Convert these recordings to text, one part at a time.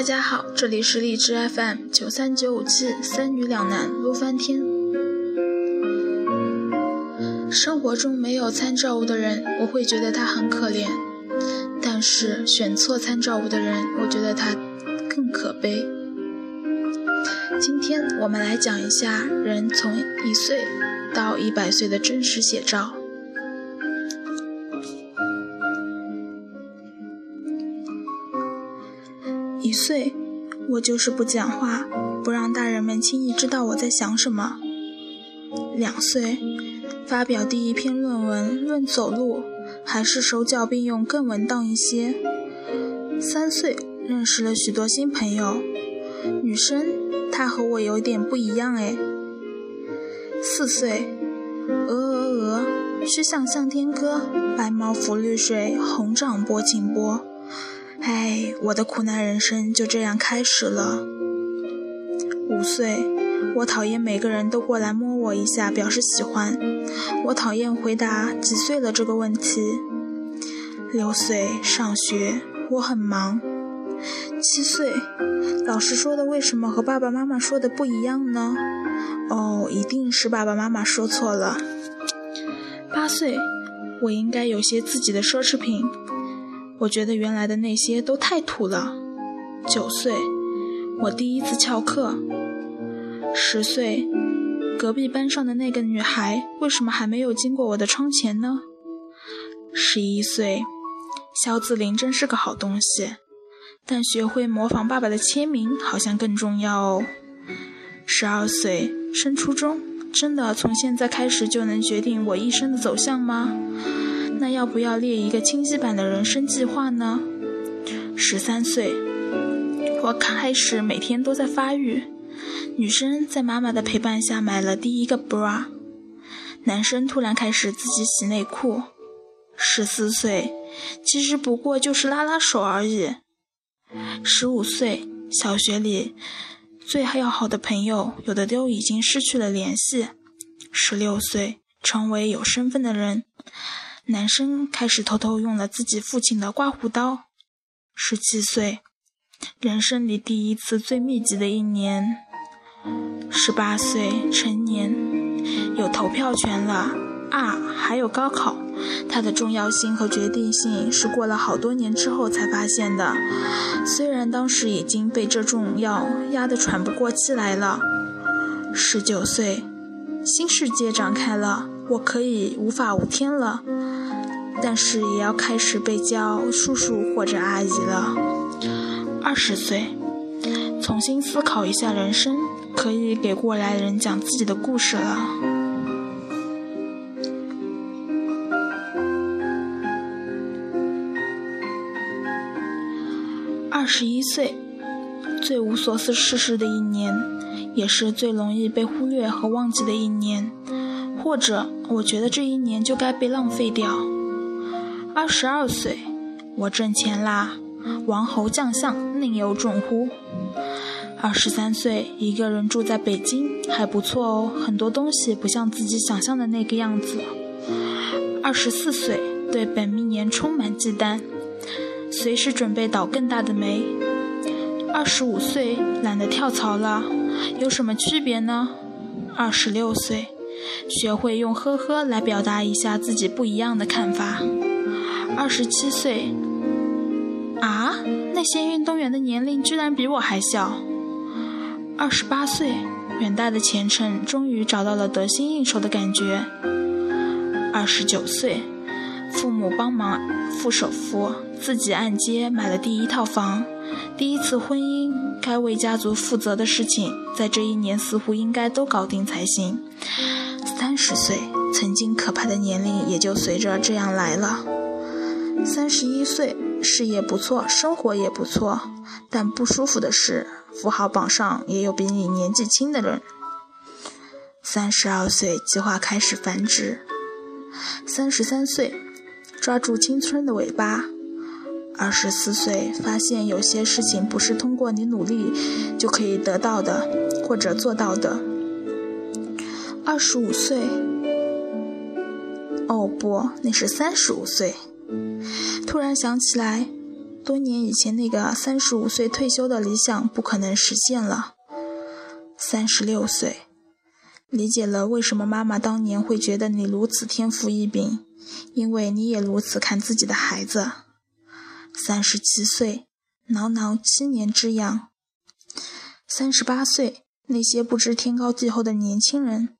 大家好，这里是荔枝 FM 九三九五七，三女两男撸翻天。生活中没有参照物的人，我会觉得他很可怜；但是选错参照物的人，我觉得他更可悲。今天我们来讲一下人从一岁到一百岁的真实写照。一岁，我就是不讲话，不让大人们轻易知道我在想什么。两岁，发表第一篇论文论走路，还是手脚并用更稳当一些。三岁，认识了许多新朋友，女生，她和我有点不一样哎。四岁，鹅鹅鹅，曲项向天歌，白毛浮绿水，红掌拨清波。哎，我的苦难人生就这样开始了。五岁，我讨厌每个人都过来摸我一下表示喜欢，我讨厌回答几岁了这个问题。六岁，上学，我很忙。七岁，老师说的为什么和爸爸妈妈说的不一样呢？哦，一定是爸爸妈妈说错了。八岁，我应该有些自己的奢侈品。我觉得原来的那些都太土了。九岁，我第一次翘课。十岁，隔壁班上的那个女孩为什么还没有经过我的窗前呢？十一岁，肖子林真是个好东西，但学会模仿爸爸的签名好像更重要哦。十二岁，升初中，真的从现在开始就能决定我一生的走向吗？那要不要列一个清晰版的人生计划呢？十三岁，我开始每天都在发育。女生在妈妈的陪伴下买了第一个 bra，男生突然开始自己洗内裤。十四岁，其实不过就是拉拉手而已。十五岁，小学里最要好的朋友有的都已经失去了联系。十六岁，成为有身份的人。男生开始偷偷用了自己父亲的刮胡刀。十七岁，人生里第一次最密集的一年。十八岁，成年，有投票权了啊！还有高考，它的重要性和决定性是过了好多年之后才发现的。虽然当时已经被这重要压得喘不过气来了。十九岁，新世界展开了，我可以无法无天了。但是也要开始被叫叔叔或者阿姨了。二十岁，重新思考一下人生，可以给过来人讲自己的故事了。二十一岁，最无所事事的一年，也是最容易被忽略和忘记的一年，或者我觉得这一年就该被浪费掉。二十二岁，我挣钱啦！王侯将相宁有种乎？二十三岁，一个人住在北京，还不错哦，很多东西不像自己想象的那个样子。二十四岁，对本命年充满忌惮，随时准备倒更大的霉。二十五岁，懒得跳槽了，有什么区别呢？二十六岁，学会用呵呵来表达一下自己不一样的看法。二十七岁，啊，那些运动员的年龄居然比我还小。二十八岁，远大的前程终于找到了得心应手的感觉。二十九岁，父母帮忙付首付，自己按揭买了第一套房。第一次婚姻，该为家族负责的事情，在这一年似乎应该都搞定才行。三十岁，曾经可怕的年龄也就随着这样来了。三十一岁，事业不错，生活也不错，但不舒服的是，富豪榜上也有比你年纪轻的人。三十二岁，计划开始繁殖。三十三岁，抓住青春的尾巴。二十四岁，发现有些事情不是通过你努力就可以得到的，或者做到的。二十五岁，哦不，那是三十五岁。突然想起来，多年以前那个三十五岁退休的理想不可能实现了。三十六岁，理解了为什么妈妈当年会觉得你如此天赋异禀，因为你也如此看自己的孩子。三十七岁，挠挠七年之痒。三十八岁，那些不知天高地厚的年轻人。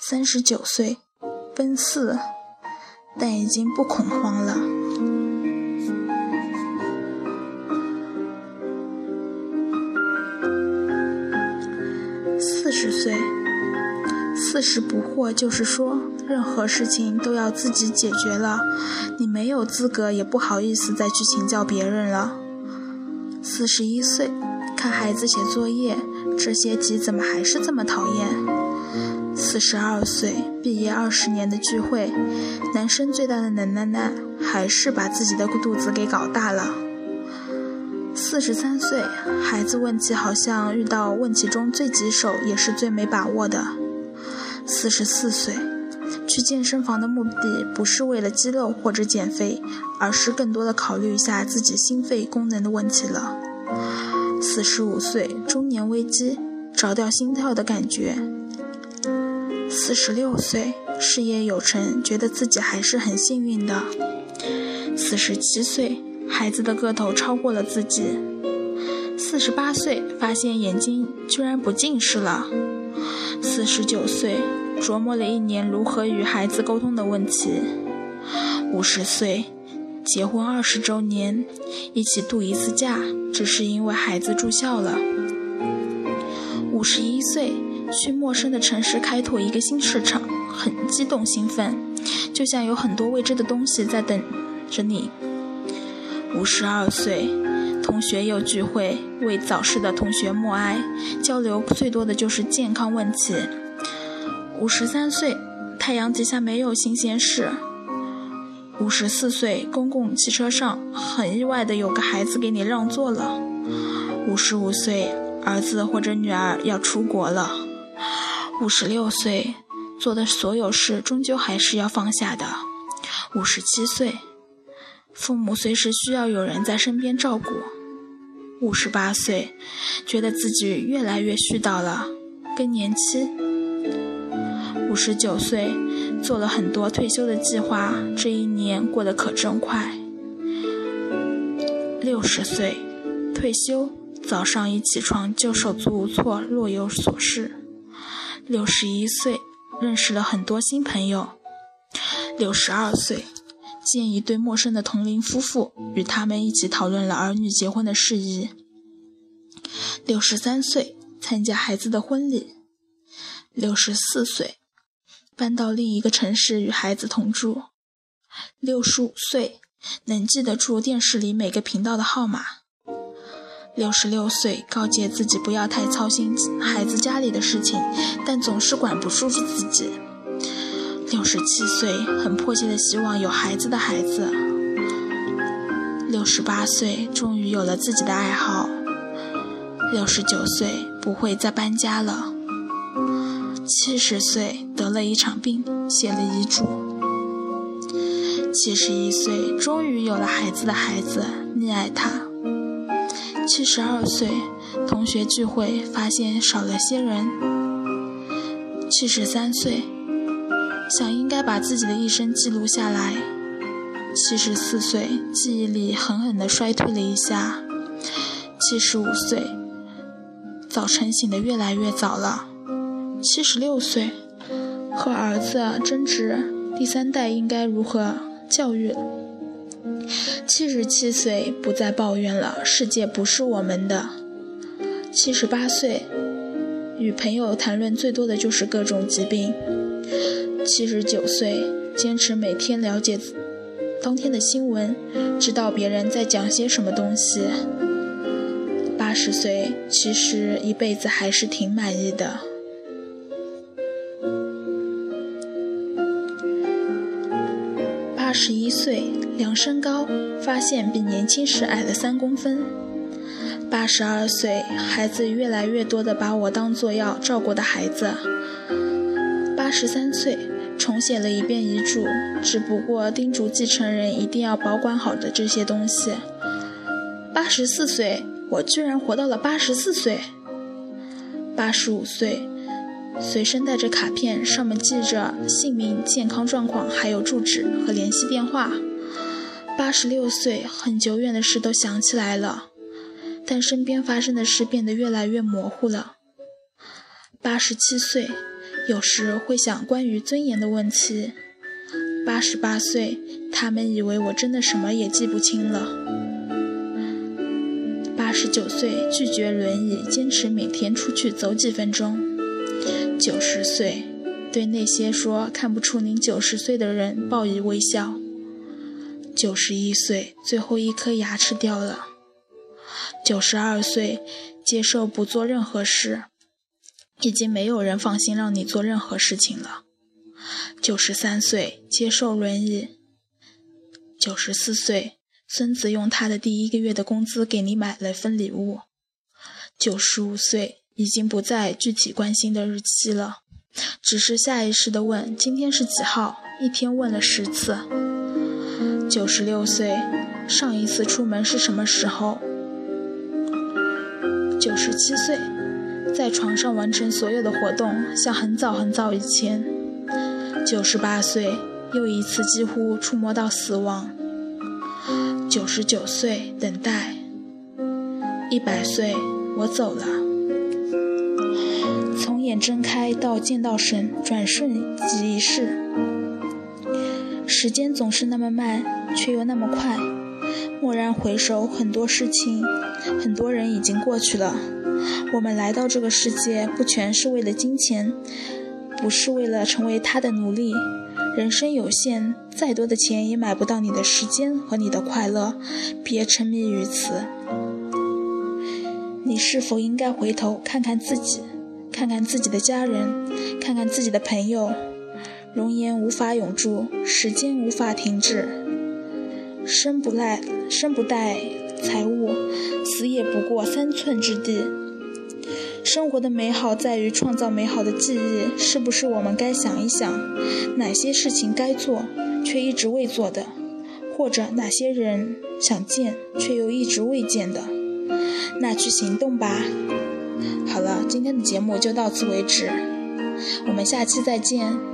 三十九岁，奔四，但已经不恐慌了。四十岁，四十不惑，就是说，任何事情都要自己解决了，你没有资格，也不好意思再去请教别人了。四十一岁，看孩子写作业，这些题怎么还是这么讨厌？四十二岁，毕业二十年的聚会，男生最大的能耐呢，还是把自己的肚子给搞大了。四十三岁，孩子问题好像遇到问题中最棘手，也是最没把握的。四十四岁，去健身房的目的不是为了肌肉或者减肥，而是更多的考虑一下自己心肺功能的问题了。四十五岁，中年危机，找掉心跳的感觉。四十六岁，事业有成，觉得自己还是很幸运的。四十七岁，孩子的个头超过了自己。四十八岁，发现眼睛居然不近视了。四十九岁，琢磨了一年如何与孩子沟通的问题。五十岁，结婚二十周年，一起度一次假，只是因为孩子住校了。五十一岁。去陌生的城市开拓一个新市场，很激动兴奋，就像有很多未知的东西在等着你。五十二岁，同学又聚会，为早逝的同学默哀，交流最多的就是健康问题。五十三岁，太阳底下没有新鲜事。五十四岁，公共汽车上很意外的有个孩子给你让座了。五十五岁，儿子或者女儿要出国了。五十六岁，做的所有事终究还是要放下的。五十七岁，父母随时需要有人在身边照顾。五十八岁，觉得自己越来越絮叨了，更年期。五十九岁，做了很多退休的计划，这一年过得可真快。六十岁，退休，早上一起床就手足无措，若有所事。六十一岁，认识了很多新朋友。六十二岁，见一对陌生的同龄夫妇，与他们一起讨论了儿女结婚的事宜。六十三岁，参加孩子的婚礼。六十四岁，搬到另一个城市与孩子同住。六十五岁，能记得住电视里每个频道的号码。六十六岁，告诫自己不要太操心孩子家里的事情，但总是管不住自己。六十七岁，很迫切的希望有孩子的孩子。六十八岁，终于有了自己的爱好。六十九岁，不会再搬家了。七十岁，得了一场病，写了遗嘱。七十一岁，终于有了孩子的孩子，溺爱他。七十二岁，同学聚会发现少了些人。七十三岁，想应该把自己的一生记录下来。七十四岁，记忆力狠狠地衰退了一下。七十五岁，早晨醒得越来越早了。七十六岁，和儿子争执第三代应该如何教育。七十七岁，不再抱怨了，世界不是我们的。七十八岁，与朋友谈论最多的就是各种疾病。七十九岁，坚持每天了解当天的新闻，知道别人在讲些什么东西。八十岁，其实一辈子还是挺满意的。八十一岁。量身高，发现比年轻时矮了三公分。八十二岁，孩子越来越多的把我当做要照顾的孩子。八十三岁，重写了一遍遗嘱，只不过叮嘱继承人一定要保管好的这些东西。八十四岁，我居然活到了八十四岁。八十五岁，随身带着卡片，上面记着姓名、健康状况，还有住址和联系电话。八十六岁，很久远的事都想起来了，但身边发生的事变得越来越模糊了。八十七岁。有时会想关于尊严的问题。八十八岁，他们以为我真的什么也记不清了。八十九岁，拒绝轮椅，坚持每天出去走几分钟。九十岁，对那些说看不出您九十岁的人报以微笑。九十一岁，最后一颗牙齿掉了。九十二岁，接受不做任何事。已经没有人放心让你做任何事情了。九十三岁接受轮椅。九十四岁，孙子用他的第一个月的工资给你买了份礼物。九十五岁，已经不再具体关心的日期了，只是下意识的问今天是几号，一天问了十次。九十六岁，上一次出门是什么时候？九十七岁。在床上完成所有的活动，像很早很早以前。九十八岁，又一次几乎触摸到死亡。九十九岁，等待。一百岁，我走了。从眼睁开到见到神，转瞬即逝。时间总是那么慢，却又那么快。蓦然回首，很多事情，很多人已经过去了。我们来到这个世界，不全是为了金钱，不是为了成为他的奴隶。人生有限，再多的钱也买不到你的时间和你的快乐。别沉迷于此。你是否应该回头看看自己，看看自己的家人，看看自己的朋友？容颜无法永驻，时间无法停止。生不赖，生不带财物，死也不过三寸之地。生活的美好在于创造美好的记忆，是不是我们该想一想，哪些事情该做却一直未做的，或者哪些人想见却又一直未见的，那去行动吧。好了，今天的节目就到此为止，我们下期再见。